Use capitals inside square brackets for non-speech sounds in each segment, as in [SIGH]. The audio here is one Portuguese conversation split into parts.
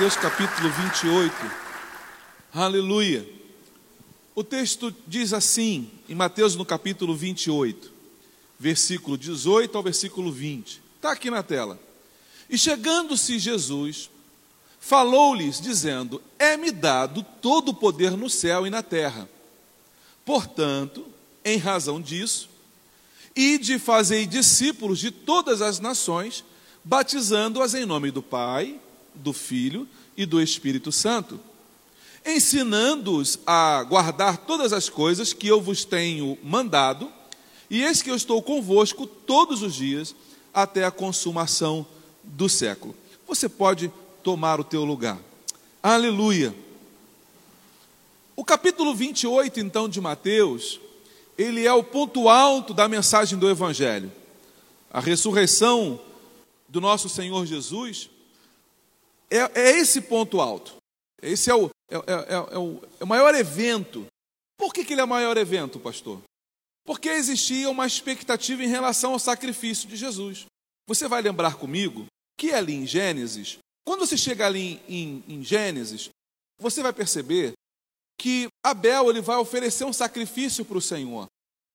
Mateus capítulo 28. Aleluia. O texto diz assim, em Mateus no capítulo 28, versículo 18 ao versículo 20. Está aqui na tela. E chegando-se Jesus, falou-lhes, dizendo: É-me dado todo o poder no céu e na terra. Portanto, em razão disso, ide fazei discípulos de todas as nações, batizando-as em nome do Pai, do Filho e do Espírito Santo, ensinando-os a guardar todas as coisas que eu vos tenho mandado, e eis que eu estou convosco todos os dias até a consumação do século. Você pode tomar o teu lugar. Aleluia. O capítulo 28, então, de Mateus, ele é o ponto alto da mensagem do Evangelho. A ressurreição do nosso Senhor Jesus é, é esse ponto alto. Esse é o, é, é, é, o, é o maior evento. Por que, que ele é o maior evento, pastor? Porque existia uma expectativa em relação ao sacrifício de Jesus. Você vai lembrar comigo que ali em Gênesis, quando você chega ali em, em, em Gênesis, você vai perceber que Abel ele vai oferecer um sacrifício para o Senhor.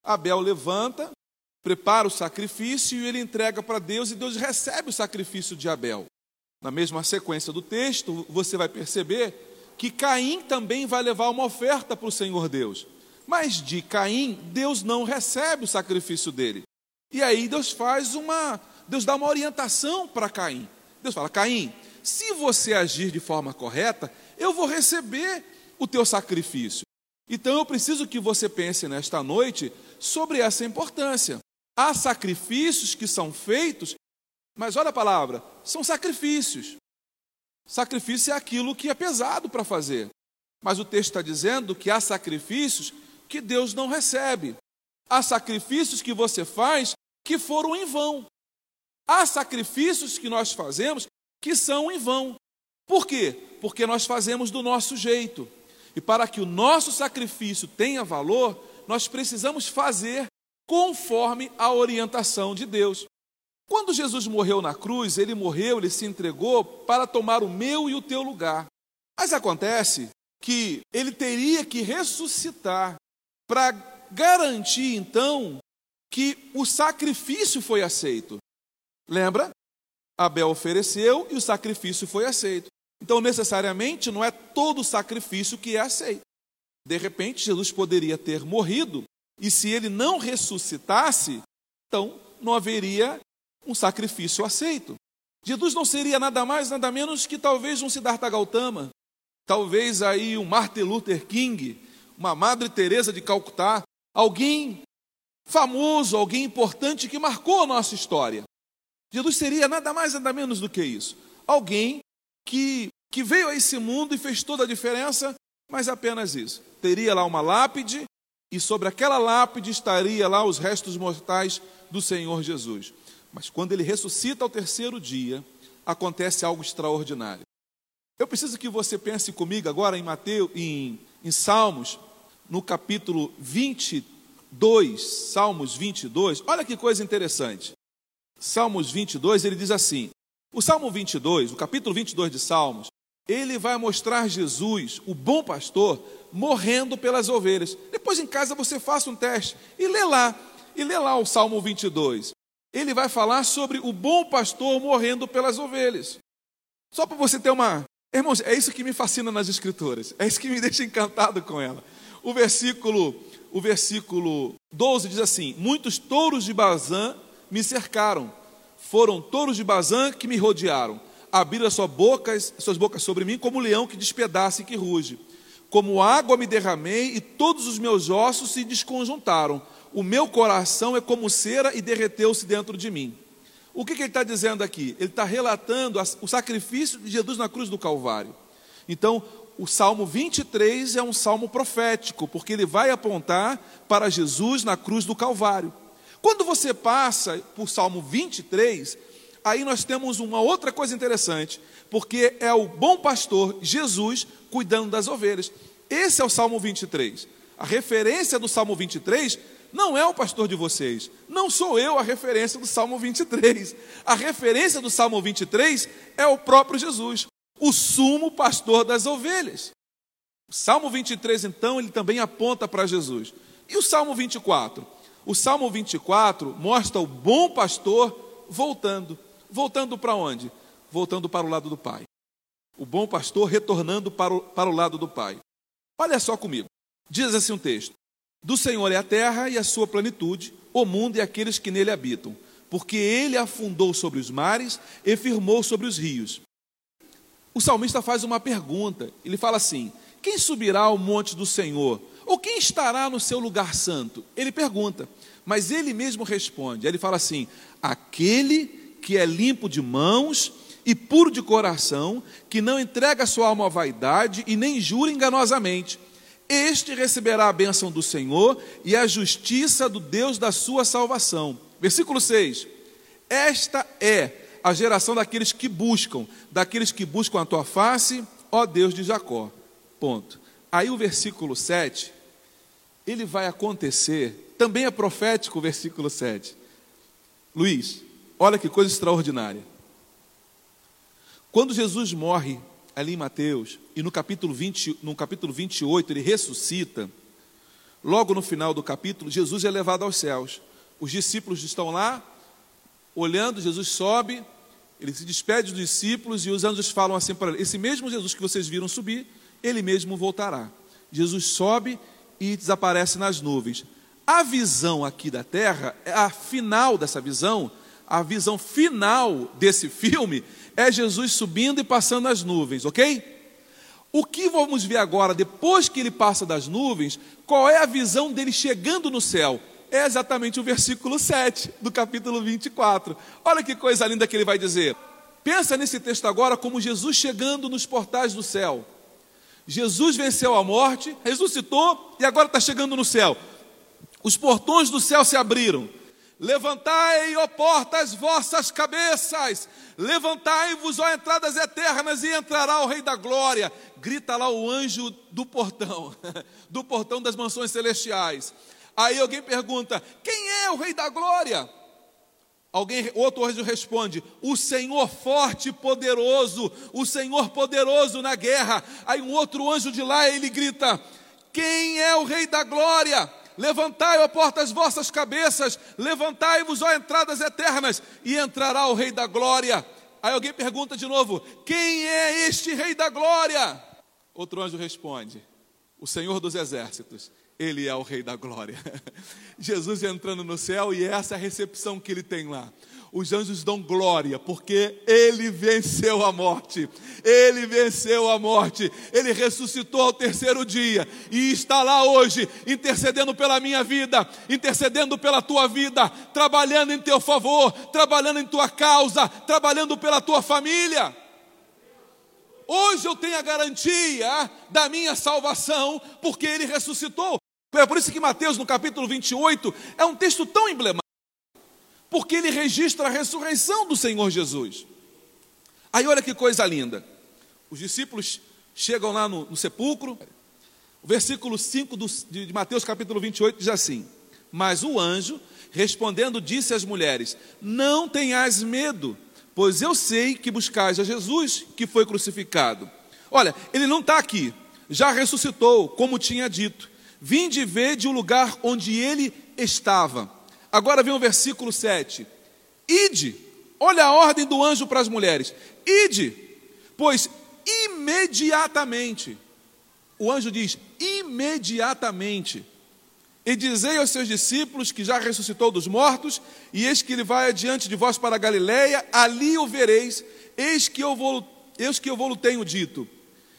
Abel levanta, prepara o sacrifício e ele entrega para Deus e Deus recebe o sacrifício de Abel. Na mesma sequência do texto, você vai perceber que Caim também vai levar uma oferta para o Senhor Deus. Mas de Caim, Deus não recebe o sacrifício dele. E aí Deus faz uma, Deus dá uma orientação para Caim. Deus fala: Caim, se você agir de forma correta, eu vou receber o teu sacrifício. Então eu preciso que você pense nesta noite sobre essa importância. Há sacrifícios que são feitos mas olha a palavra, são sacrifícios. Sacrifício é aquilo que é pesado para fazer. Mas o texto está dizendo que há sacrifícios que Deus não recebe. Há sacrifícios que você faz que foram em vão. Há sacrifícios que nós fazemos que são em vão. Por quê? Porque nós fazemos do nosso jeito. E para que o nosso sacrifício tenha valor, nós precisamos fazer conforme a orientação de Deus. Quando Jesus morreu na cruz, ele morreu, ele se entregou para tomar o meu e o teu lugar. Mas acontece que ele teria que ressuscitar para garantir então que o sacrifício foi aceito. Lembra? Abel ofereceu e o sacrifício foi aceito. Então, necessariamente, não é todo sacrifício que é aceito. De repente, Jesus poderia ter morrido, e se ele não ressuscitasse, então não haveria um sacrifício aceito. Jesus não seria nada mais, nada menos que talvez um Siddhartha Gautama, talvez aí um Martin Luther King, uma Madre Teresa de Calcutá, alguém famoso, alguém importante que marcou a nossa história. Jesus seria nada mais, nada menos do que isso. Alguém que, que veio a esse mundo e fez toda a diferença, mas apenas isso. Teria lá uma lápide e sobre aquela lápide estaria lá os restos mortais do Senhor Jesus. Mas quando ele ressuscita ao terceiro dia, acontece algo extraordinário. Eu preciso que você pense comigo agora em Mateus, em, em Salmos, no capítulo 22, Salmos 22. Olha que coisa interessante. Salmos 22, ele diz assim: o Salmo 22, o capítulo 22 de Salmos, ele vai mostrar Jesus, o bom pastor, morrendo pelas ovelhas. Depois em casa você faça um teste e lê lá, e lê lá o Salmo 22 ele vai falar sobre o bom pastor morrendo pelas ovelhas. Só para você ter uma. Irmãos, é isso que me fascina nas Escrituras, é isso que me [LAUGHS] deixa encantado com ela. O versículo, o versículo 12 diz assim: Muitos touros de Bazã me cercaram, foram touros de Bazã que me rodearam, abriram suas bocas, suas bocas sobre mim como um leão que despedaça e que ruge. Como água me derramei e todos os meus ossos se desconjuntaram. O meu coração é como cera e derreteu-se dentro de mim. O que, que ele está dizendo aqui? Ele está relatando o sacrifício de Jesus na cruz do Calvário. Então, o Salmo 23 é um salmo profético, porque ele vai apontar para Jesus na cruz do Calvário. Quando você passa por Salmo 23, aí nós temos uma outra coisa interessante, porque é o bom pastor Jesus cuidando das ovelhas. Esse é o Salmo 23. A referência do Salmo 23 não é o pastor de vocês, não sou eu a referência do Salmo 23. A referência do Salmo 23 é o próprio Jesus, o sumo pastor das ovelhas. O Salmo 23, então, ele também aponta para Jesus. E o Salmo 24? O Salmo 24 mostra o bom pastor voltando. Voltando para onde? Voltando para o lado do Pai. O bom pastor retornando para o, para o lado do Pai. Olha só comigo. Diz assim um texto: do Senhor é a terra e a sua plenitude, o mundo e aqueles que nele habitam, porque ele afundou sobre os mares e firmou sobre os rios. O salmista faz uma pergunta, ele fala assim: Quem subirá ao monte do Senhor? Ou quem estará no seu lugar santo? Ele pergunta, mas ele mesmo responde. Ele fala assim: Aquele que é limpo de mãos e puro de coração, que não entrega sua alma à vaidade e nem jura enganosamente este receberá a bênção do Senhor e a justiça do Deus da sua salvação. Versículo 6: Esta é a geração daqueles que buscam, daqueles que buscam a tua face, ó Deus de Jacó. Ponto. Aí o versículo 7, ele vai acontecer, também é profético o versículo 7. Luiz, olha que coisa extraordinária. Quando Jesus morre ali em Mateus, e no capítulo, 20, no capítulo 28 ele ressuscita, logo no final do capítulo, Jesus é levado aos céus. Os discípulos estão lá, olhando, Jesus sobe, ele se despede dos discípulos e os anjos falam assim para ele: Esse mesmo Jesus que vocês viram subir, ele mesmo voltará. Jesus sobe e desaparece nas nuvens. A visão aqui da terra, a final dessa visão, a visão final desse filme é Jesus subindo e passando as nuvens, ok? O que vamos ver agora, depois que ele passa das nuvens, qual é a visão dele chegando no céu? É exatamente o versículo 7 do capítulo 24. Olha que coisa linda que ele vai dizer. Pensa nesse texto agora como Jesus chegando nos portais do céu. Jesus venceu a morte, ressuscitou e agora está chegando no céu. Os portões do céu se abriram. Levantai, ó portas, vossas cabeças, levantai-vos, ó entradas eternas, e entrará o Rei da Glória. Grita lá o anjo do portão, [LAUGHS] do portão das mansões celestiais. Aí alguém pergunta: quem é o Rei da Glória? Alguém, outro anjo responde: O Senhor forte e poderoso, o Senhor poderoso na guerra. Aí um outro anjo de lá ele grita: Quem é o Rei da Glória? Levantai, ó portas, vossas cabeças, levantai-vos, ó entradas eternas, e entrará o Rei da Glória. Aí alguém pergunta de novo: Quem é este Rei da Glória? Outro anjo responde: O Senhor dos Exércitos. Ele é o Rei da Glória. [LAUGHS] Jesus entrando no céu e essa é a recepção que ele tem lá os anjos dão glória, porque ele venceu a morte. Ele venceu a morte. Ele ressuscitou ao terceiro dia e está lá hoje, intercedendo pela minha vida, intercedendo pela tua vida, trabalhando em teu favor, trabalhando em tua causa, trabalhando pela tua família. Hoje eu tenho a garantia da minha salvação, porque ele ressuscitou. É por isso que Mateus, no capítulo 28, é um texto tão emblemático porque ele registra a ressurreição do Senhor Jesus. Aí olha que coisa linda. Os discípulos chegam lá no, no sepulcro. O versículo 5 do, de, de Mateus capítulo 28 diz assim: Mas o anjo, respondendo, disse às mulheres: Não tenhais medo, pois eu sei que buscais a Jesus que foi crucificado. Olha, ele não está aqui, já ressuscitou, como tinha dito. Vinde ver de um lugar onde ele estava. Agora vem o versículo 7. Ide, olha a ordem do anjo para as mulheres. Ide, pois imediatamente, o anjo diz: imediatamente, e dizei aos seus discípulos que já ressuscitou dos mortos, e eis que ele vai adiante de vós para a Galiléia, ali o vereis, eis que eu vou, eis que eu vou tenho dito.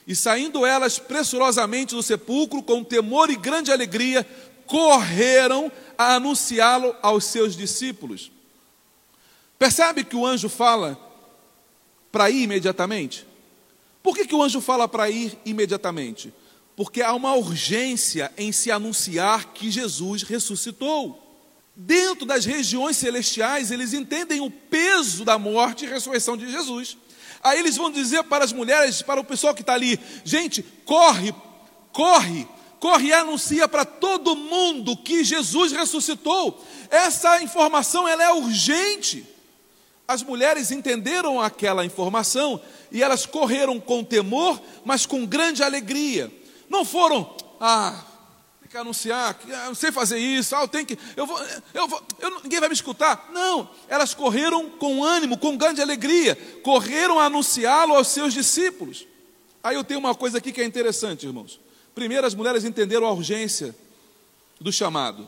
E saindo elas pressurosamente do sepulcro, com temor e grande alegria, correram a anunciá-lo aos seus discípulos. Percebe que o anjo fala para ir imediatamente? Por que, que o anjo fala para ir imediatamente? Porque há uma urgência em se anunciar que Jesus ressuscitou. Dentro das regiões celestiais, eles entendem o peso da morte e ressurreição de Jesus. Aí eles vão dizer para as mulheres, para o pessoal que está ali: gente, corre, corre, corre e anuncia para todo mundo que Jesus ressuscitou. Essa informação ela é urgente. As mulheres entenderam aquela informação e elas correram com temor, mas com grande alegria. Não foram, ah, tem que anunciar, ah, não sei fazer isso, ah, eu tenho que, eu vou, eu vou, eu, ninguém vai me escutar. Não, elas correram com ânimo, com grande alegria, correram a anunciá-lo aos seus discípulos. Aí eu tenho uma coisa aqui que é interessante, irmãos. Primeiro, as mulheres entenderam a urgência do chamado.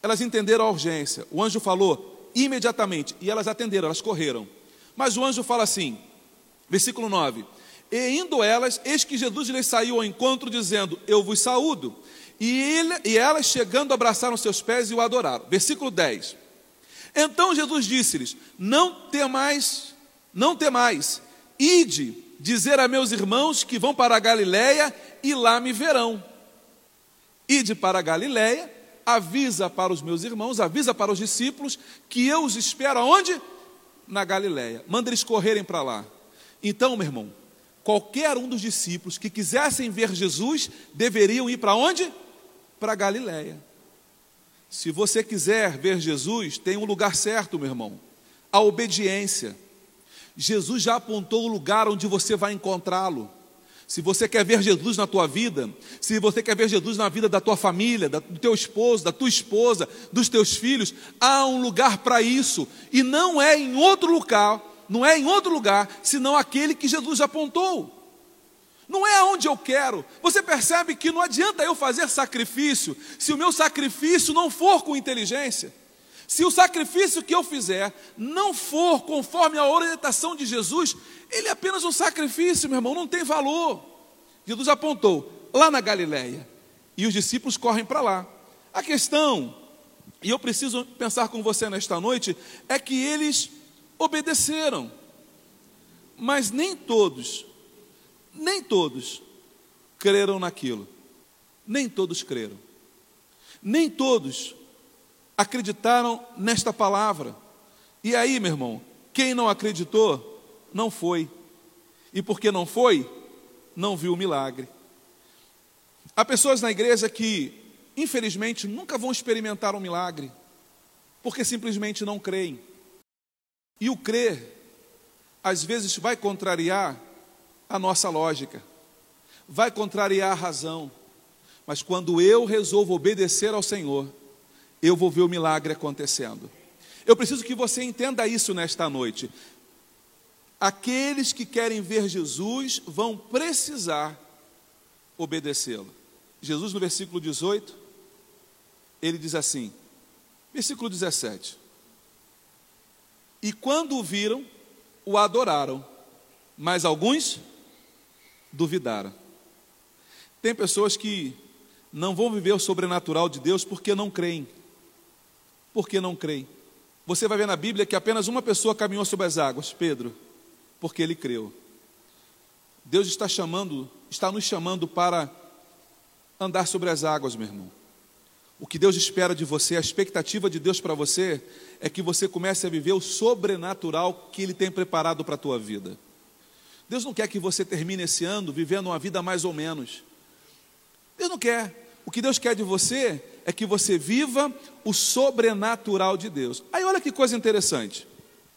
Elas entenderam a urgência. O anjo falou imediatamente e elas atenderam, elas correram. Mas o anjo fala assim, versículo 9: E indo elas, eis que Jesus lhes saiu ao encontro, dizendo: Eu vos saúdo. E, ele, e elas, chegando, abraçaram seus pés e o adoraram. Versículo 10. Então Jesus disse-lhes: Não temais, não temais, ide dizer a meus irmãos que vão para a Galiléia e lá me verão. Ide para a Galiléia, avisa para os meus irmãos, avisa para os discípulos que eu os espero aonde? Na Galiléia. Manda eles correrem para lá. Então, meu irmão, qualquer um dos discípulos que quisessem ver Jesus deveriam ir para onde? Para a Galiléia. Se você quiser ver Jesus, tem um lugar certo, meu irmão. A obediência. Jesus já apontou o lugar onde você vai encontrá-lo. Se você quer ver Jesus na tua vida, se você quer ver Jesus na vida da tua família, do teu esposo, da tua esposa, dos teus filhos, há um lugar para isso. E não é em outro lugar, não é em outro lugar, senão aquele que Jesus apontou. Não é aonde eu quero. Você percebe que não adianta eu fazer sacrifício se o meu sacrifício não for com inteligência. Se o sacrifício que eu fizer não for conforme a orientação de Jesus, ele é apenas um sacrifício, meu irmão, não tem valor. Jesus apontou lá na Galileia e os discípulos correm para lá. A questão, e eu preciso pensar com você nesta noite, é que eles obedeceram, mas nem todos, nem todos creram naquilo. Nem todos creram. Nem todos acreditaram nesta palavra. E aí, meu irmão, quem não acreditou, não foi. E porque não foi, não viu o milagre. Há pessoas na igreja que, infelizmente, nunca vão experimentar um milagre, porque simplesmente não creem. E o crer, às vezes, vai contrariar a nossa lógica, vai contrariar a razão. Mas quando eu resolvo obedecer ao Senhor, eu vou ver o milagre acontecendo. Eu preciso que você entenda isso nesta noite. Aqueles que querem ver Jesus vão precisar obedecê-lo. Jesus, no versículo 18, ele diz assim, versículo 17: E quando o viram, o adoraram, mas alguns duvidaram. Tem pessoas que não vão viver o sobrenatural de Deus porque não creem porque não creem. Você vai ver na Bíblia que apenas uma pessoa caminhou sobre as águas, Pedro, porque ele creu. Deus está chamando, está nos chamando para andar sobre as águas, meu irmão. O que Deus espera de você, a expectativa de Deus para você, é que você comece a viver o sobrenatural que Ele tem preparado para a tua vida. Deus não quer que você termine esse ano vivendo uma vida mais ou menos. Deus não quer. O que Deus quer de você é que você viva o sobrenatural de Deus. Aí olha que coisa interessante.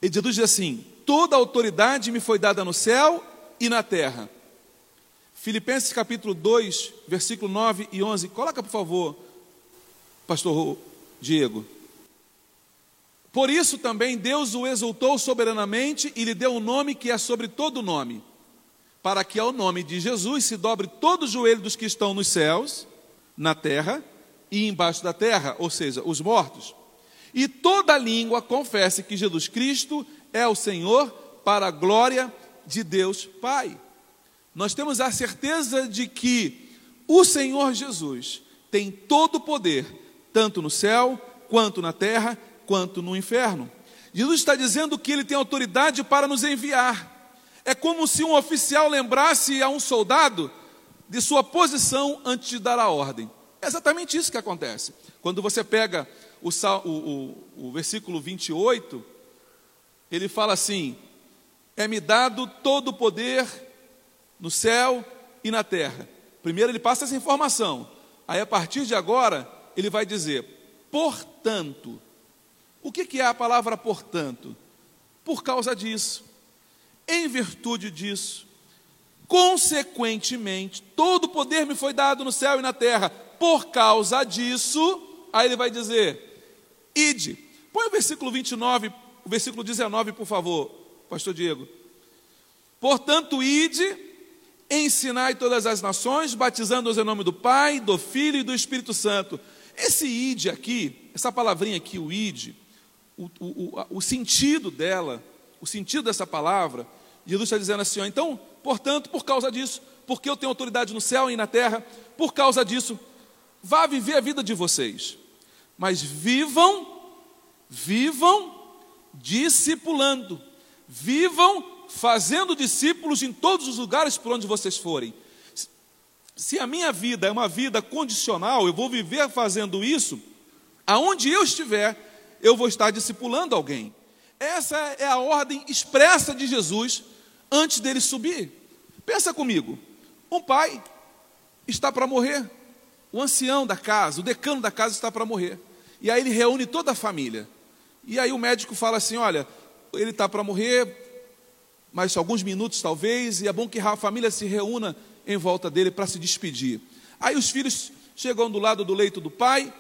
Ele diz assim: toda autoridade me foi dada no céu e na terra. Filipenses capítulo 2, versículo 9 e 11. Coloca, por favor, pastor Diego. Por isso também Deus o exaltou soberanamente e lhe deu um nome que é sobre todo nome, para que ao nome de Jesus se dobre todo o joelho dos que estão nos céus na terra e embaixo da terra, ou seja, os mortos. E toda língua confesse que Jesus Cristo é o Senhor para a glória de Deus Pai. nós temos a certeza de que o Senhor Jesus tem todo o poder, tanto no céu, quanto na terra, quanto no inferno. Jesus está dizendo que ele tem autoridade para nos enviar. É como se um oficial lembrasse a um soldado de sua posição antes de dar a ordem. É exatamente isso que acontece. Quando você pega o, o, o, o versículo 28, ele fala assim: É-me dado todo o poder no céu e na terra. Primeiro ele passa essa informação. Aí a partir de agora, ele vai dizer: portanto. O que, que é a palavra portanto? Por causa disso, em virtude disso, consequentemente, todo o poder me foi dado no céu e na terra. Por causa disso, aí ele vai dizer: ide. Põe o versículo 29, o versículo 19, por favor, Pastor Diego. Portanto, ide Ensinai todas as nações, batizando-os em nome do Pai, do Filho e do Espírito Santo. Esse id aqui, essa palavrinha aqui, o id, o, o, o, sentido dela, o sentido dessa palavra, Jesus está dizendo assim: ó, então, portanto, por causa disso, porque eu tenho autoridade no céu e na terra, por causa disso, vá viver a vida de vocês, mas vivam, vivam discipulando, vivam fazendo discípulos em todos os lugares por onde vocês forem. Se a minha vida é uma vida condicional, eu vou viver fazendo isso, aonde eu estiver, eu vou estar discipulando alguém. Essa é a ordem expressa de Jesus antes dele subir. Pensa comigo: um pai está para morrer, o ancião da casa, o decano da casa está para morrer. E aí ele reúne toda a família. E aí o médico fala assim: olha, ele está para morrer, mais alguns minutos talvez, e é bom que a família se reúna em volta dele para se despedir. Aí os filhos chegam do lado do leito do pai.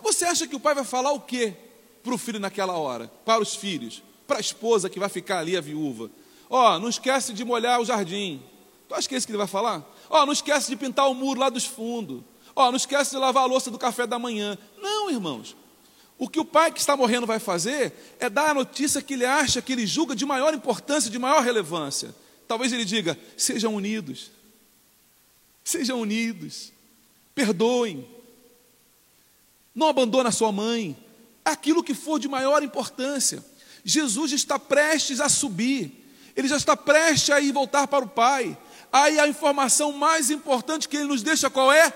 Você acha que o pai vai falar o quê para o filho naquela hora? Para os filhos, para a esposa que vai ficar ali, a viúva. Ó, oh, não esquece de molhar o jardim. Tu acha que é isso que ele vai falar? Ó, oh, não esquece de pintar o muro lá dos fundos. Ó, oh, não esquece de lavar a louça do café da manhã. Não, irmãos. O que o pai que está morrendo vai fazer é dar a notícia que ele acha, que ele julga de maior importância, de maior relevância. Talvez ele diga: sejam unidos, sejam unidos, perdoem, não abandone a sua mãe, aquilo que for de maior importância. Jesus está prestes a subir, ele já está prestes a ir voltar para o Pai. Aí a informação mais importante que ele nos deixa qual é?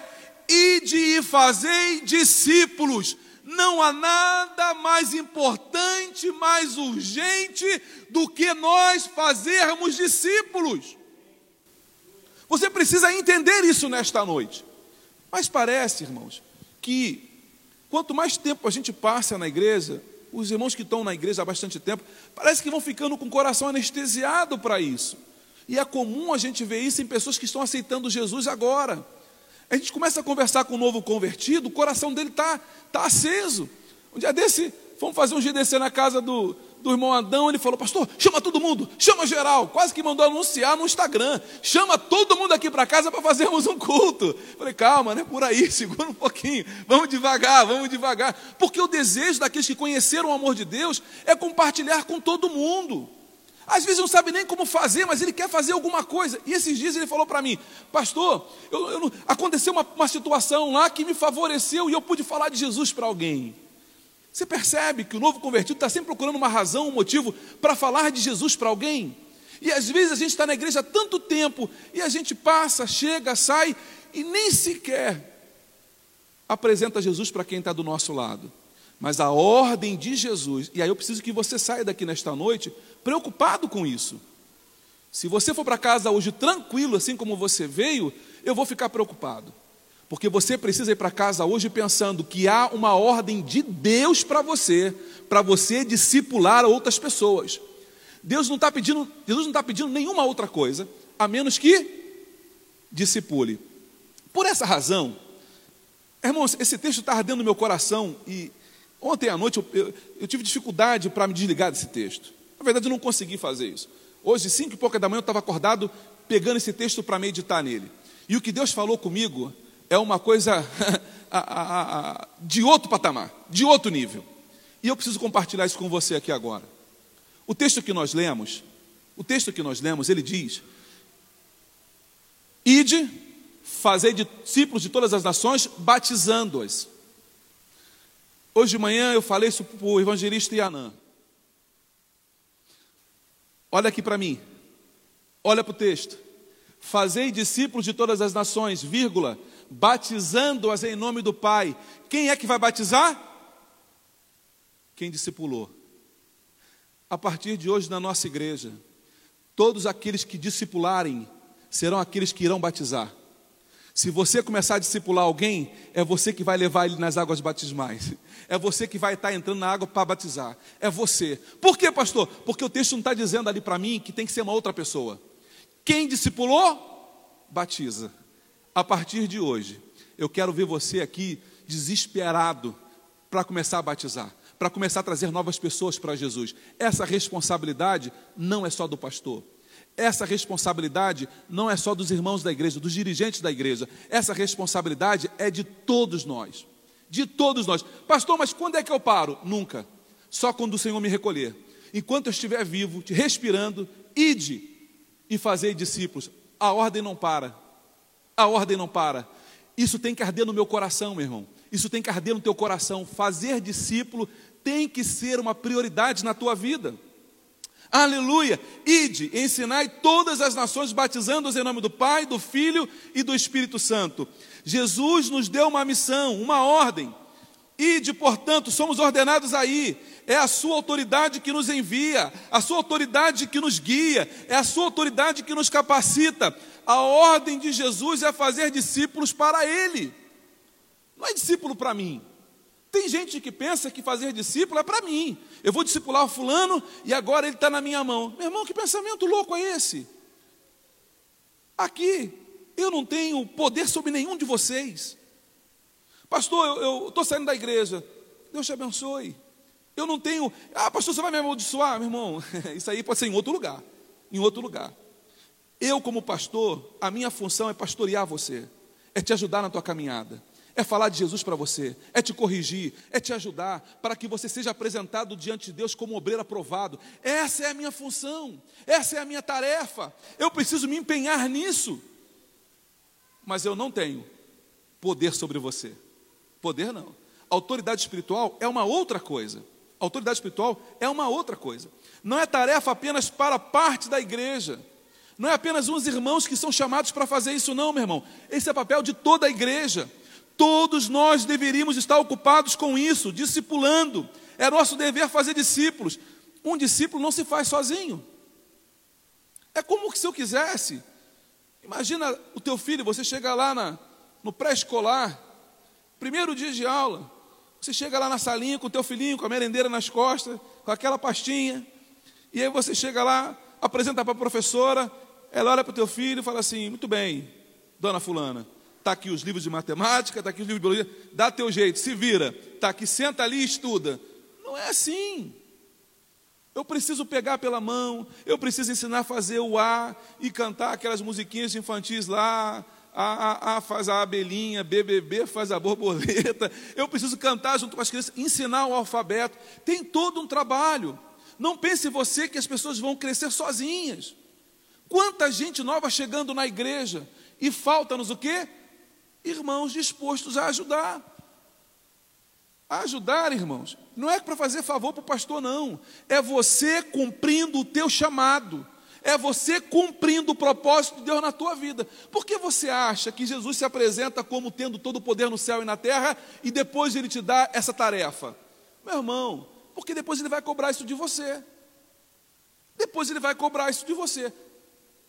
Ide e fazei discípulos não há nada mais importante, mais urgente do que nós fazermos discípulos. Você precisa entender isso nesta noite. Mas parece, irmãos, que quanto mais tempo a gente passa na igreja, os irmãos que estão na igreja há bastante tempo, parece que vão ficando com o coração anestesiado para isso. E é comum a gente ver isso em pessoas que estão aceitando Jesus agora. A gente começa a conversar com um novo convertido, o coração dele está tá aceso. Um dia desse, fomos fazer um GDC na casa do, do irmão Adão, ele falou, pastor, chama todo mundo, chama geral, quase que mandou anunciar no Instagram, chama todo mundo aqui para casa para fazermos um culto. Falei, calma, não é por aí, [LAUGHS] segura um pouquinho, vamos devagar, vamos devagar, porque o desejo daqueles que conheceram o amor de Deus é compartilhar com todo mundo. Às vezes não sabe nem como fazer, mas ele quer fazer alguma coisa. E esses dias ele falou para mim, pastor, eu, eu, aconteceu uma, uma situação lá que me favoreceu e eu pude falar de Jesus para alguém. Você percebe que o novo convertido está sempre procurando uma razão, um motivo para falar de Jesus para alguém? E às vezes a gente está na igreja há tanto tempo e a gente passa, chega, sai e nem sequer apresenta Jesus para quem está do nosso lado. Mas a ordem de Jesus, e aí eu preciso que você saia daqui nesta noite preocupado com isso. Se você for para casa hoje tranquilo, assim como você veio, eu vou ficar preocupado. Porque você precisa ir para casa hoje pensando que há uma ordem de Deus para você, para você discipular outras pessoas. Deus não está pedindo, Jesus não está pedindo nenhuma outra coisa, a menos que discipule. Por essa razão, irmãos, esse texto está ardendo no meu coração e Ontem à noite eu, eu, eu tive dificuldade para me desligar desse texto. Na verdade, eu não consegui fazer isso. Hoje, cinco e pouca da manhã, eu estava acordado pegando esse texto para meditar nele. E o que Deus falou comigo é uma coisa [LAUGHS] de outro patamar, de outro nível. E eu preciso compartilhar isso com você aqui agora. O texto que nós lemos, o texto que nós lemos, ele diz Ide, fazei discípulos de todas as nações, batizando-as. Hoje de manhã eu falei isso para o evangelista Ianã. Olha aqui para mim. Olha para o texto. Fazei discípulos de todas as nações, vírgula, batizando-as em nome do Pai. Quem é que vai batizar? Quem discipulou. A partir de hoje, na nossa igreja, todos aqueles que discipularem serão aqueles que irão batizar. Se você começar a discipular alguém, é você que vai levar ele nas águas batismais. É você que vai estar entrando na água para batizar. É você. Por quê, pastor? Porque o texto não está dizendo ali para mim que tem que ser uma outra pessoa. Quem discipulou, batiza. A partir de hoje, eu quero ver você aqui desesperado para começar a batizar, para começar a trazer novas pessoas para Jesus. Essa responsabilidade não é só do pastor. Essa responsabilidade não é só dos irmãos da igreja, dos dirigentes da igreja. Essa responsabilidade é de todos nós. De todos nós. Pastor, mas quando é que eu paro? Nunca. Só quando o Senhor me recolher. Enquanto eu estiver vivo, respirando, ide e fazei discípulos. A ordem não para. A ordem não para. Isso tem que arder no meu coração, meu irmão. Isso tem que arder no teu coração. Fazer discípulo tem que ser uma prioridade na tua vida. Aleluia! Ide, ensinai todas as nações, batizando-os em nome do Pai, do Filho e do Espírito Santo. Jesus nos deu uma missão, uma ordem. Ide, portanto, somos ordenados aí. É a sua autoridade que nos envia, a sua autoridade que nos guia, é a sua autoridade que nos capacita. A ordem de Jesus é fazer discípulos para Ele, não é discípulo para mim. Tem gente que pensa que fazer discípulo é para mim. Eu vou discipular o fulano e agora ele está na minha mão. Meu irmão, que pensamento louco é esse? Aqui, eu não tenho poder sobre nenhum de vocês. Pastor, eu estou saindo da igreja. Deus te abençoe. Eu não tenho. Ah, pastor, você vai me amaldiçoar, meu irmão? [LAUGHS] Isso aí pode ser em outro lugar. Em outro lugar. Eu, como pastor, a minha função é pastorear você, é te ajudar na tua caminhada, é falar de Jesus para você, é te corrigir, é te ajudar para que você seja apresentado diante de Deus como obreiro aprovado. Essa é a minha função, essa é a minha tarefa. Eu preciso me empenhar nisso, mas eu não tenho poder sobre você. Poder não. Autoridade espiritual é uma outra coisa. Autoridade espiritual é uma outra coisa. Não é tarefa apenas para parte da igreja. Não é apenas uns irmãos que são chamados para fazer isso, não, meu irmão. Esse é papel de toda a igreja. Todos nós deveríamos estar ocupados com isso, discipulando. É nosso dever fazer discípulos. Um discípulo não se faz sozinho. É como se eu quisesse. Imagina o teu filho, você chega lá na, no pré-escolar, primeiro dia de aula, você chega lá na salinha com o teu filhinho, com a merendeira nas costas, com aquela pastinha, e aí você chega lá, apresenta para a professora, ela olha para o teu filho e fala assim: Muito bem, dona Fulana, está aqui os livros de matemática, está aqui os livros de biologia, dá teu jeito, se vira, está aqui, senta ali e estuda. Não é assim. Eu preciso pegar pela mão, eu preciso ensinar a fazer o A e cantar aquelas musiquinhas infantis lá. A, a, a faz a abelhinha, BBB faz a borboleta. [LAUGHS] Eu preciso cantar junto com as crianças, ensinar o alfabeto. Tem todo um trabalho. Não pense você que as pessoas vão crescer sozinhas. Quanta gente nova chegando na igreja e falta-nos o quê? Irmãos dispostos a ajudar. A ajudar, irmãos. Não é para fazer favor para o pastor, não. É você cumprindo o teu chamado. É você cumprindo o propósito de Deus na tua vida. Por que você acha que Jesus se apresenta como tendo todo o poder no céu e na terra e depois ele te dá essa tarefa? Meu irmão, porque depois ele vai cobrar isso de você. Depois ele vai cobrar isso de você.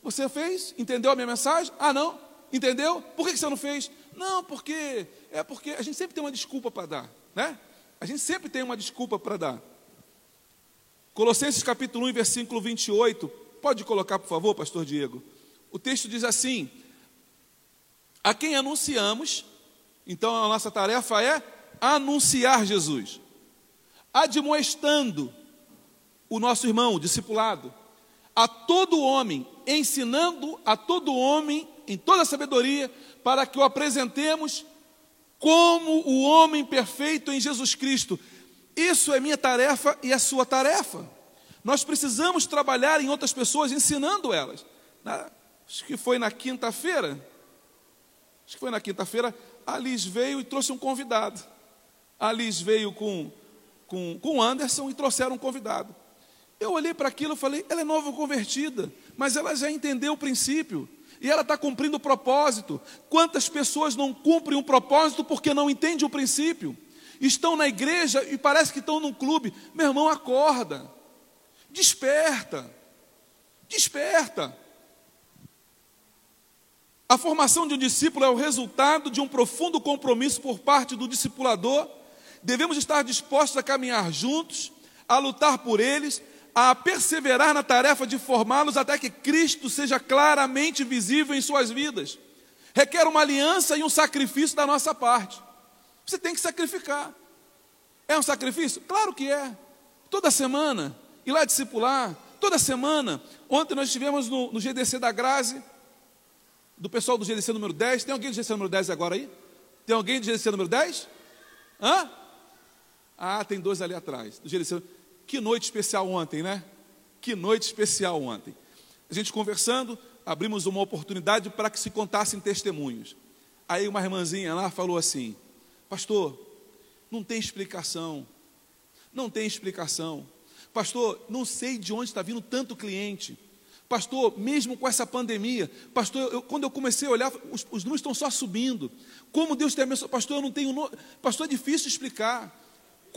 Você fez? Entendeu a minha mensagem? Ah, não? Entendeu? Por que você não fez? Não, porque é porque a gente sempre tem uma desculpa para dar, né? A gente sempre tem uma desculpa para dar. Colossenses capítulo 1, versículo 28. Pode colocar, por favor, pastor Diego. O texto diz assim: A quem anunciamos, então a nossa tarefa é anunciar Jesus, admoestando o nosso irmão, o discipulado, a todo homem, ensinando a todo homem em toda a sabedoria, para que o apresentemos como o homem perfeito em Jesus Cristo. Isso é minha tarefa e a sua tarefa. Nós precisamos trabalhar em outras pessoas, ensinando elas. acho que foi na quinta-feira, acho que foi na quinta-feira, a Liz veio e trouxe um convidado. A Liz veio com, com, com o Anderson e trouxeram um convidado. Eu olhei para aquilo e falei, ela é nova convertida, mas ela já entendeu o princípio. E ela está cumprindo o propósito. Quantas pessoas não cumprem um propósito porque não entendem o princípio? Estão na igreja e parece que estão num clube. Meu irmão, acorda. Desperta. Desperta. A formação de um discípulo é o resultado de um profundo compromisso por parte do discipulador. Devemos estar dispostos a caminhar juntos, a lutar por eles, a perseverar na tarefa de formá-los até que Cristo seja claramente visível em suas vidas. Requer uma aliança e um sacrifício da nossa parte. Você tem que sacrificar. É um sacrifício? Claro que é. Toda semana, ir lá discipular, toda semana. Ontem nós estivemos no, no GDC da Grazi, do pessoal do GDC número 10. Tem alguém do GDC número 10 agora aí? Tem alguém do GDC número 10? Hã? Ah, tem dois ali atrás. Do GDC. Que noite especial ontem, né? Que noite especial ontem. A gente conversando, abrimos uma oportunidade para que se contassem testemunhos. Aí uma irmãzinha lá falou assim: Pastor, não tem explicação. Não tem explicação. Pastor, não sei de onde está vindo tanto cliente. Pastor, mesmo com essa pandemia, pastor, eu, quando eu comecei a olhar, os, os números estão só subindo. Como Deus tem abençoado? Pastor, eu não tenho. Pastor, é difícil explicar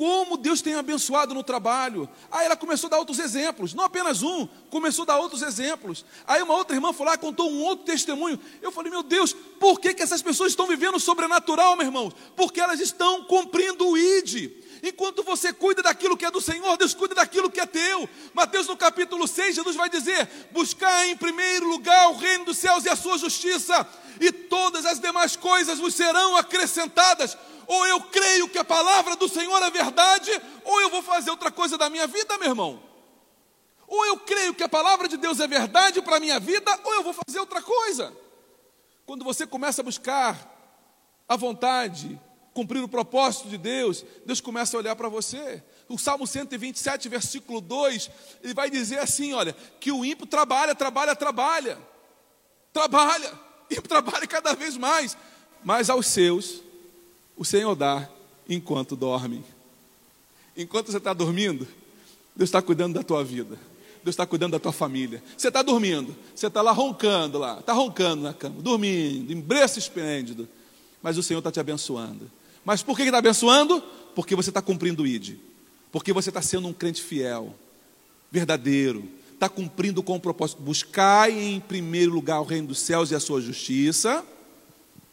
como Deus tem abençoado no trabalho. Aí ela começou a dar outros exemplos, não apenas um, começou a dar outros exemplos. Aí uma outra irmã foi lá, contou um outro testemunho. Eu falei, meu Deus, por que, que essas pessoas estão vivendo sobrenatural, meu irmão? Porque elas estão cumprindo o ID. Enquanto você cuida daquilo que é do Senhor, Deus cuida daquilo que é teu. Mateus no capítulo 6, Jesus vai dizer: buscar em primeiro lugar o reino dos céus e a sua justiça, e todas as demais coisas vos serão acrescentadas ou eu creio que a palavra do Senhor é verdade, ou eu vou fazer outra coisa da minha vida, meu irmão. Ou eu creio que a palavra de Deus é verdade para a minha vida, ou eu vou fazer outra coisa. Quando você começa a buscar a vontade, cumprir o propósito de Deus, Deus começa a olhar para você. O Salmo 127, versículo 2, ele vai dizer assim: olha, que o ímpio trabalha, trabalha, trabalha, trabalha, [LAUGHS] e trabalha cada vez mais, mas aos seus o Senhor dá enquanto dorme. Enquanto você está dormindo, Deus está cuidando da tua vida. Deus está cuidando da tua família. Você está dormindo, você está lá roncando lá, está roncando na cama, dormindo, em berço esplêndido. Mas o Senhor está te abençoando. Mas por que está abençoando? Porque você está cumprindo o ID. Porque você está sendo um crente fiel, verdadeiro, está cumprindo com o propósito. Buscai em primeiro lugar o reino dos céus e a sua justiça.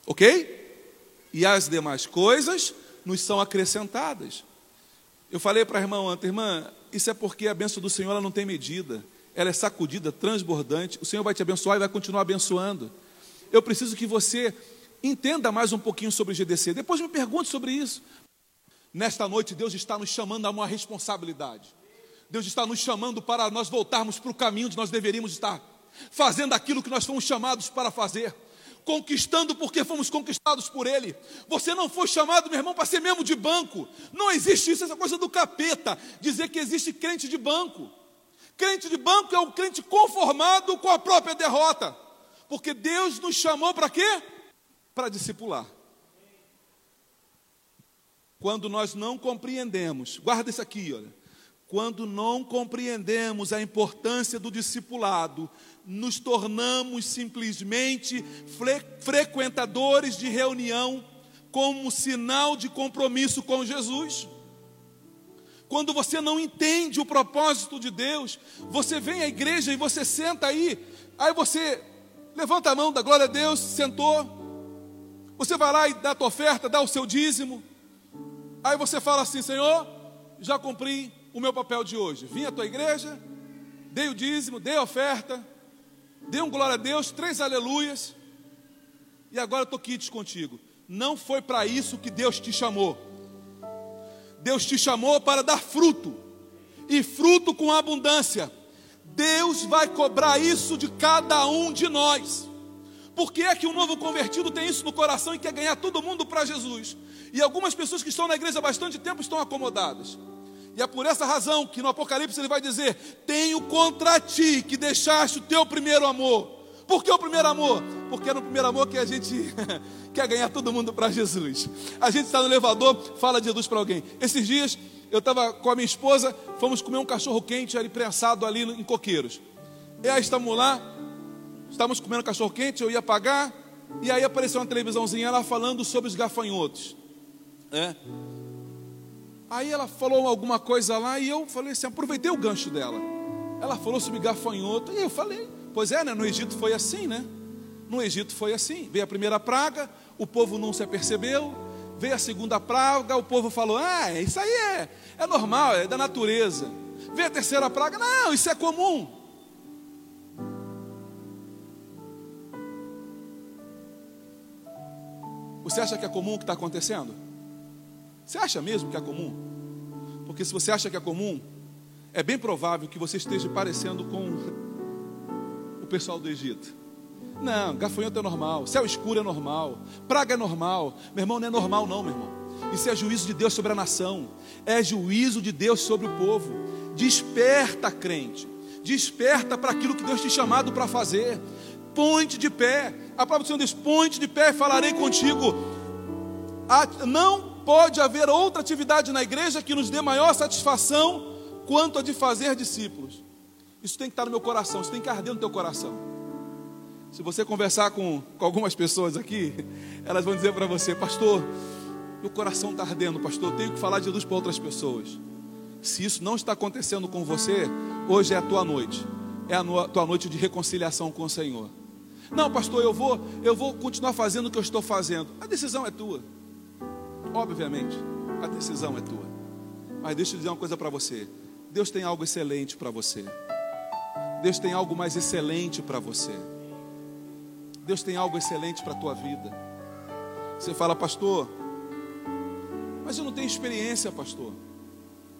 Ok? E as demais coisas nos são acrescentadas. Eu falei para a irmã ontem, irmã, isso é porque a bênção do Senhor não tem medida, ela é sacudida, transbordante. O Senhor vai te abençoar e vai continuar abençoando. Eu preciso que você entenda mais um pouquinho sobre GDC. Depois me pergunte sobre isso. Nesta noite, Deus está nos chamando a uma responsabilidade. Deus está nos chamando para nós voltarmos para o caminho onde nós deveríamos estar, fazendo aquilo que nós fomos chamados para fazer conquistando porque fomos conquistados por Ele. Você não foi chamado, meu irmão, para ser mesmo de banco. Não existe isso, essa coisa do capeta, dizer que existe crente de banco. Crente de banco é um crente conformado com a própria derrota. Porque Deus nos chamou para quê? Para discipular. Quando nós não compreendemos, guarda isso aqui, olha. Quando não compreendemos a importância do discipulado, nos tornamos simplesmente fre frequentadores de reunião como sinal de compromisso com Jesus. Quando você não entende o propósito de Deus, você vem à igreja e você senta aí, aí você levanta a mão, dá glória a Deus, sentou, você vai lá e dá a tua oferta, dá o seu dízimo, aí você fala assim: Senhor, já cumpri o meu papel de hoje, vim à tua igreja, dei o dízimo, dei a oferta, Dê um glória a Deus, três aleluias. E agora estou quites contigo. Não foi para isso que Deus te chamou. Deus te chamou para dar fruto. E fruto com abundância. Deus vai cobrar isso de cada um de nós. Por que é que um novo convertido tem isso no coração e quer ganhar todo mundo para Jesus? E algumas pessoas que estão na igreja há bastante tempo estão acomodadas. E é por essa razão que no Apocalipse ele vai dizer: Tenho contra ti que deixaste o teu primeiro amor. Por que o primeiro amor? Porque é no primeiro amor que a gente [LAUGHS] quer ganhar todo mundo para Jesus. A gente está no elevador, fala de Jesus para alguém. Esses dias eu estava com a minha esposa, fomos comer um cachorro quente ali prensado ali em coqueiros. E aí estamos lá, estávamos comendo cachorro quente, eu ia pagar, e aí apareceu uma televisãozinha lá falando sobre os gafanhotos. É. Aí ela falou alguma coisa lá e eu falei assim, aproveitei o gancho dela. Ela falou sobre gafanhoto e eu falei, pois é, né? No Egito foi assim, né? No Egito foi assim. Veio a primeira praga, o povo não se apercebeu. Veio a segunda praga, o povo falou: Ah, isso aí é, é normal, é da natureza. Veio a terceira praga, não, isso é comum. Você acha que é comum o que está acontecendo? Você acha mesmo que é comum? Porque se você acha que é comum, é bem provável que você esteja parecendo com o pessoal do Egito. Não, gafanhoto é normal, céu escuro é normal, praga é normal. Meu irmão, não é normal, não, meu irmão. Isso é juízo de Deus sobre a nação, é juízo de Deus sobre o povo. Desperta, crente, desperta para aquilo que Deus te chamado para fazer. Ponte de pé, a palavra do Senhor diz: ponte de pé, falarei contigo. Não pode haver outra atividade na igreja que nos dê maior satisfação quanto a de fazer discípulos. Isso tem que estar no meu coração, isso tem que arder no teu coração. Se você conversar com, com algumas pessoas aqui, [LAUGHS] elas vão dizer para você, pastor, meu coração está ardendo, pastor, eu tenho que falar de Jesus para outras pessoas. Se isso não está acontecendo com você, hoje é a tua noite, é a tua noite de reconciliação com o Senhor. Não, pastor, eu vou, eu vou continuar fazendo o que eu estou fazendo. A decisão é tua. Obviamente, a decisão é tua. Mas deixa eu dizer uma coisa para você. Deus tem algo excelente para você. Deus tem algo mais excelente para você. Deus tem algo excelente para a tua vida. Você fala, pastor, mas eu não tenho experiência, pastor.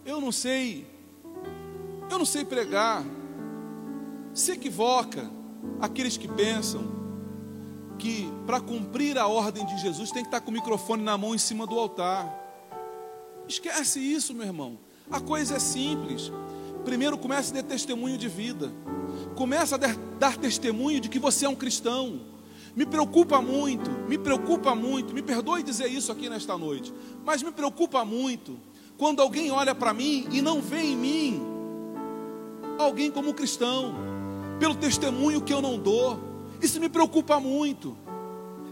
Eu não sei, eu não sei pregar. Se equivoca aqueles que pensam que para cumprir a ordem de Jesus tem que estar com o microfone na mão em cima do altar. Esquece isso, meu irmão. A coisa é simples. Primeiro comece a dar testemunho de vida. Começa a dar testemunho de que você é um cristão. Me preocupa muito, me preocupa muito, me perdoe dizer isso aqui nesta noite, mas me preocupa muito quando alguém olha para mim e não vê em mim alguém como cristão, pelo testemunho que eu não dou. Isso me preocupa muito.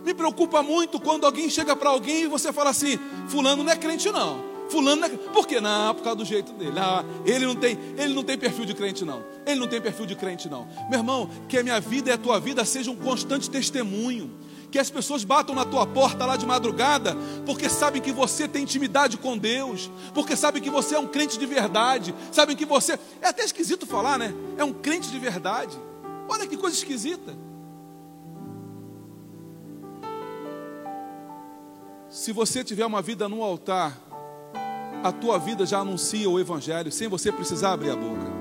Me preocupa muito quando alguém chega para alguém e você fala assim: Fulano não é crente, não. Fulano não é... Por que não? Por causa do jeito dele. Ah, ele não tem, ele não tem perfil de crente, não. Ele não tem perfil de crente, não. Meu irmão, que a minha vida e a tua vida sejam um constante testemunho. Que as pessoas batam na tua porta lá de madrugada, porque sabem que você tem intimidade com Deus, porque sabem que você é um crente de verdade, sabem que você. É até esquisito falar, né? É um crente de verdade. Olha que coisa esquisita. Se você tiver uma vida no altar, a tua vida já anuncia o Evangelho sem você precisar abrir a boca.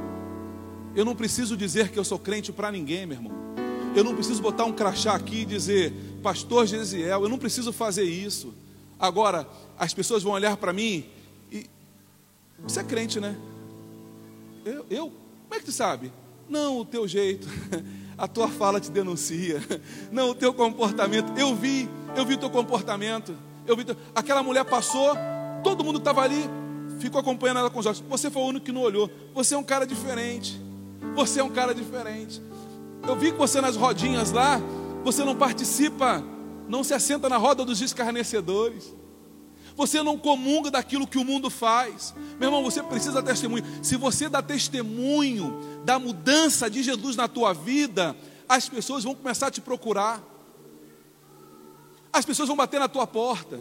Eu não preciso dizer que eu sou crente para ninguém, meu irmão. Eu não preciso botar um crachá aqui e dizer, Pastor Gesiel, eu não preciso fazer isso. Agora, as pessoas vão olhar para mim e. Você é crente, né? Eu, eu? Como é que tu sabe? Não, o teu jeito, [LAUGHS] a tua fala te denuncia. [LAUGHS] Não, o teu comportamento. Eu vi, eu vi o teu comportamento. Eu vi, aquela mulher passou, todo mundo estava ali, ficou acompanhando ela com os olhos. Você foi o único que não olhou. Você é um cara diferente. Você é um cara diferente. Eu vi que você nas rodinhas lá, você não participa, não se assenta na roda dos escarnecedores. Você não comunga daquilo que o mundo faz. Meu irmão, você precisa dar testemunho. Se você dá testemunho da mudança de Jesus na tua vida, as pessoas vão começar a te procurar. As pessoas vão bater na tua porta.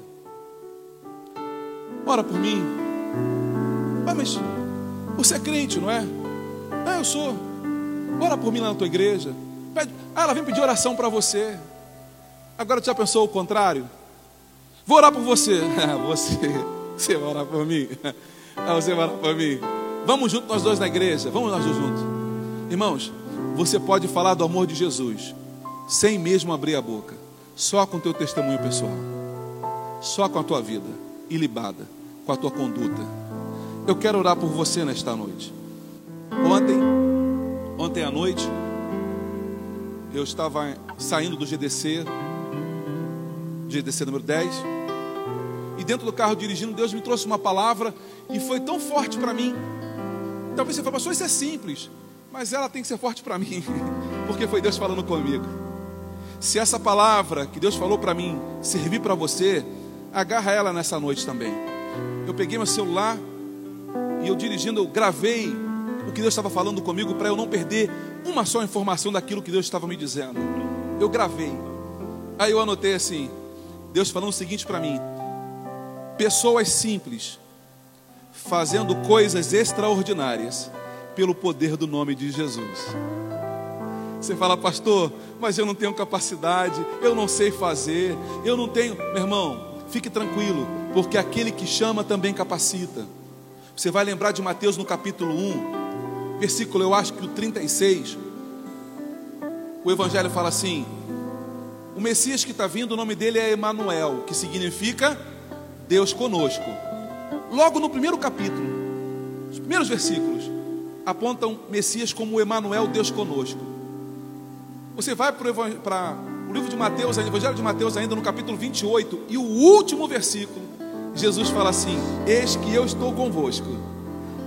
Ora por mim. Ah, mas você é crente, não é? Ah, eu sou. Ora por mim lá na tua igreja. Pede. Ah, ela vem pedir oração para você. Agora já pensou o contrário? Vou orar por você. [LAUGHS] Você, você vai orar por mim. [LAUGHS] Ah, você vai orar por mim. Vamos juntos nós dois na igreja. Vamos nós dois juntos. Irmãos, você pode falar do amor de Jesus sem mesmo abrir a boca só com teu testemunho pessoal, só com a tua vida ilibada, com a tua conduta. Eu quero orar por você nesta noite. Ontem, ontem à noite, Eu estava saindo do GDC, GDC número 10, e dentro do carro dirigindo, Deus me trouxe uma palavra e foi tão forte para mim. Talvez você fale, pastor, isso é simples, mas ela tem que ser forte para mim, [LAUGHS] porque foi Deus falando comigo. Se essa palavra que Deus falou para mim servir para você, agarra ela nessa noite também. Eu peguei meu celular e eu dirigindo, eu gravei o que Deus estava falando comigo para eu não perder uma só informação daquilo que Deus estava me dizendo. Eu gravei. Aí eu anotei assim: Deus falando o seguinte para mim: pessoas simples fazendo coisas extraordinárias pelo poder do nome de Jesus. Você fala, pastor, mas eu não tenho capacidade, eu não sei fazer, eu não tenho. Meu irmão, fique tranquilo, porque aquele que chama também capacita. Você vai lembrar de Mateus no capítulo 1, versículo, eu acho que o 36. O Evangelho fala assim: o Messias que está vindo, o nome dele é Emanuel, que significa Deus conosco. Logo no primeiro capítulo, os primeiros versículos, apontam Messias como Emanuel, Deus conosco. Você vai para o livro de Mateus, Evangelho de Mateus, ainda no capítulo 28, e o último versículo, Jesus fala assim: Eis que eu estou convosco,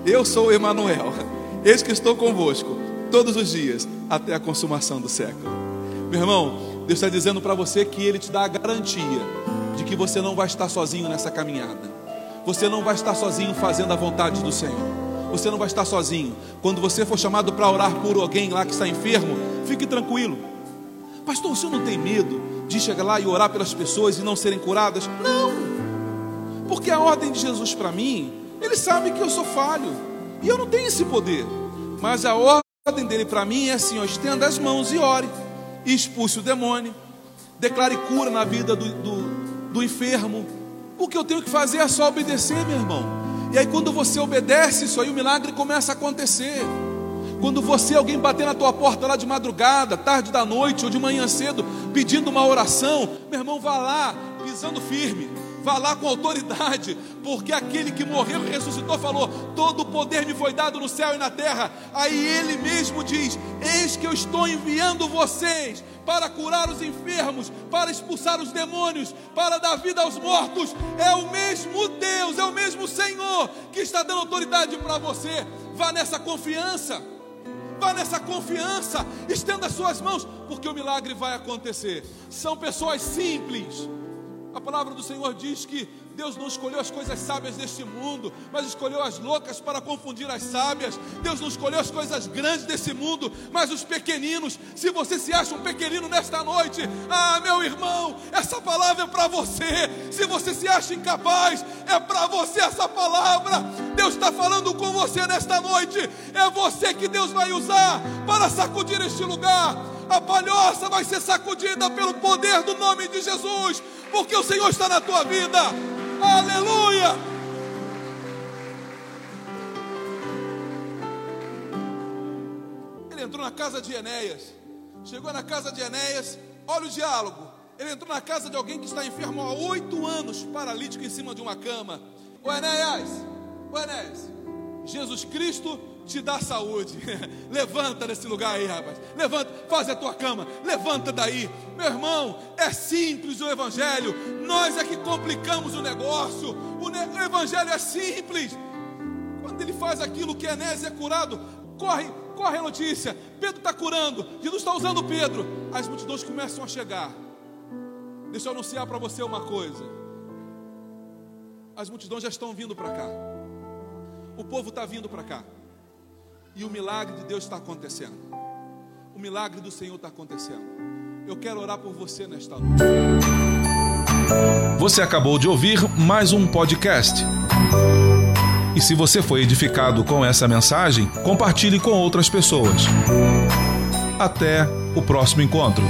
eu sou Emanuel, eis que estou convosco todos os dias, até a consumação do século. Meu irmão, Deus está dizendo para você que Ele te dá a garantia de que você não vai estar sozinho nessa caminhada. Você não vai estar sozinho fazendo a vontade do Senhor. Você não vai estar sozinho. Quando você for chamado para orar por alguém lá que está enfermo, fique tranquilo. Pastor, o senhor não tem medo de chegar lá e orar pelas pessoas e não serem curadas? Não. Porque a ordem de Jesus para mim, ele sabe que eu sou falho. E eu não tenho esse poder. Mas a ordem dele para mim é assim: ó, estenda as mãos e ore. E expulse o demônio. Declare cura na vida do, do, do enfermo o que eu tenho que fazer é só obedecer, meu irmão. E aí, quando você obedece, isso aí o milagre começa a acontecer. Quando você, alguém bater na tua porta lá de madrugada, tarde da noite ou de manhã cedo, pedindo uma oração, meu irmão, vá lá, pisando firme, vá lá com autoridade, porque aquele que morreu e ressuscitou falou: Todo o poder me foi dado no céu e na terra. Aí ele mesmo diz: Eis que eu estou enviando vocês para curar os enfermos, para expulsar os demônios, para dar vida aos mortos. É o mesmo Deus, é o mesmo Senhor que está dando autoridade para você. Vá nessa confiança. Vá nessa confiança, estenda suas mãos, porque o milagre vai acontecer. São pessoas simples. A palavra do Senhor diz que Deus não escolheu as coisas sábias deste mundo, mas escolheu as loucas para confundir as sábias. Deus não escolheu as coisas grandes desse mundo, mas os pequeninos. Se você se acha um pequenino nesta noite, ah, meu irmão, essa palavra é para você. Se você se acha incapaz, é para você essa palavra. Deus está falando com você nesta noite. É você que Deus vai usar para sacudir este lugar. A palhoça vai ser sacudida pelo poder do nome de Jesus, porque o Senhor está na tua vida. Aleluia! Ele entrou na casa de Enéas. Chegou na casa de Enéas. Olha o diálogo. Ele entrou na casa de alguém que está enfermo há oito anos, paralítico em cima de uma cama. O Enéas, o Enéas, Jesus Cristo te dá saúde. [LAUGHS] Levanta desse lugar aí, rapaz. Levanta, faz a tua cama. Levanta daí. Meu irmão, é simples o Evangelho. Nós é que complicamos o negócio. O, ne o Evangelho é simples. Quando ele faz aquilo que Enés é curado, corre, corre a notícia. Pedro está curando. Jesus está usando Pedro. As multidões começam a chegar. Deixa eu anunciar para você uma coisa. As multidões já estão vindo para cá. O povo está vindo para cá. E o milagre de Deus está acontecendo. O milagre do Senhor está acontecendo. Eu quero orar por você nesta noite. Você acabou de ouvir mais um podcast. E se você foi edificado com essa mensagem, compartilhe com outras pessoas. Até o próximo encontro.